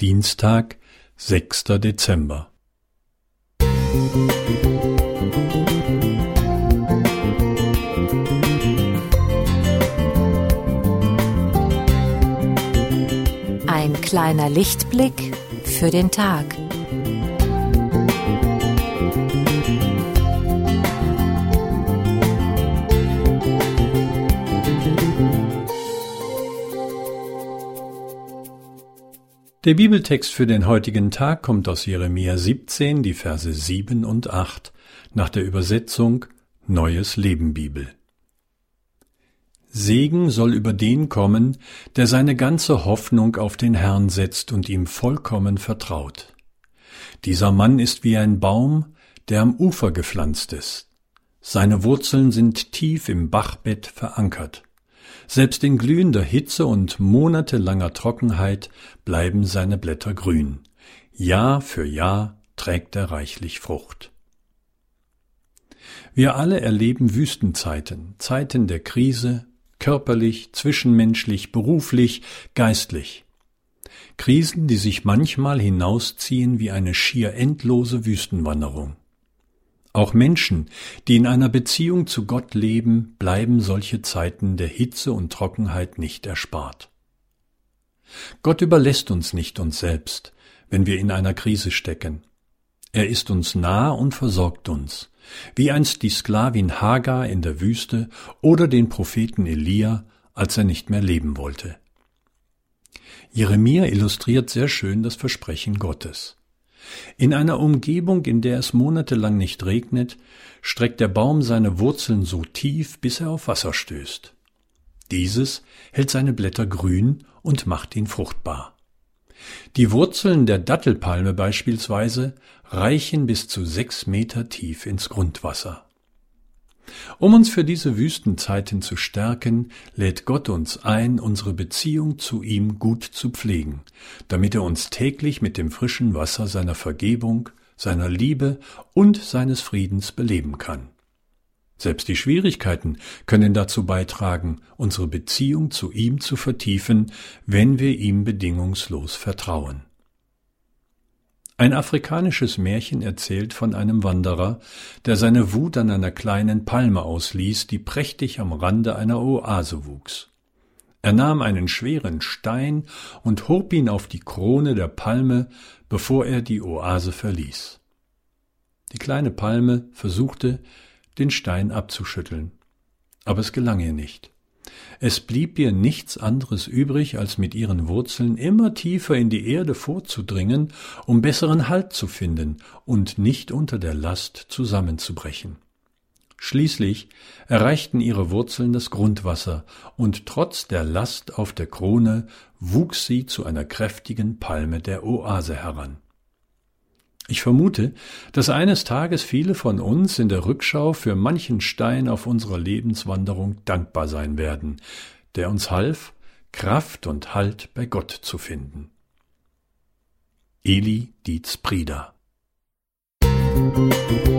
Dienstag, 6. Dezember. Ein kleiner Lichtblick für den Tag. Der Bibeltext für den heutigen Tag kommt aus Jeremia 17, die Verse 7 und 8, nach der Übersetzung Neues Leben Bibel. Segen soll über den kommen, der seine ganze Hoffnung auf den Herrn setzt und ihm vollkommen vertraut. Dieser Mann ist wie ein Baum, der am Ufer gepflanzt ist. Seine Wurzeln sind tief im Bachbett verankert. Selbst in glühender Hitze und monatelanger Trockenheit bleiben seine Blätter grün. Jahr für Jahr trägt er reichlich Frucht. Wir alle erleben Wüstenzeiten, Zeiten der Krise, körperlich, zwischenmenschlich, beruflich, geistlich. Krisen, die sich manchmal hinausziehen wie eine schier endlose Wüstenwanderung. Auch Menschen, die in einer Beziehung zu Gott leben, bleiben solche Zeiten der Hitze und Trockenheit nicht erspart. Gott überlässt uns nicht uns selbst, wenn wir in einer Krise stecken. Er ist uns nah und versorgt uns, wie einst die Sklavin Hagar in der Wüste oder den Propheten Elia, als er nicht mehr leben wollte. Jeremia illustriert sehr schön das Versprechen Gottes. In einer Umgebung, in der es monatelang nicht regnet, streckt der Baum seine Wurzeln so tief, bis er auf Wasser stößt. Dieses hält seine Blätter grün und macht ihn fruchtbar. Die Wurzeln der Dattelpalme beispielsweise reichen bis zu sechs Meter tief ins Grundwasser. Um uns für diese Wüstenzeiten zu stärken, lädt Gott uns ein, unsere Beziehung zu ihm gut zu pflegen, damit er uns täglich mit dem frischen Wasser seiner Vergebung, seiner Liebe und seines Friedens beleben kann. Selbst die Schwierigkeiten können dazu beitragen, unsere Beziehung zu ihm zu vertiefen, wenn wir ihm bedingungslos vertrauen. Ein afrikanisches Märchen erzählt von einem Wanderer, der seine Wut an einer kleinen Palme ausließ, die prächtig am Rande einer Oase wuchs. Er nahm einen schweren Stein und hob ihn auf die Krone der Palme, bevor er die Oase verließ. Die kleine Palme versuchte, den Stein abzuschütteln, aber es gelang ihr nicht. Es blieb ihr nichts anderes übrig, als mit ihren Wurzeln immer tiefer in die Erde vorzudringen, um besseren Halt zu finden und nicht unter der Last zusammenzubrechen. Schließlich erreichten ihre Wurzeln das Grundwasser, und trotz der Last auf der Krone wuchs sie zu einer kräftigen Palme der Oase heran. Ich vermute, dass eines Tages viele von uns in der Rückschau für manchen Stein auf unserer Lebenswanderung dankbar sein werden, der uns half, Kraft und Halt bei Gott zu finden. Eli Dietz Prieder Musik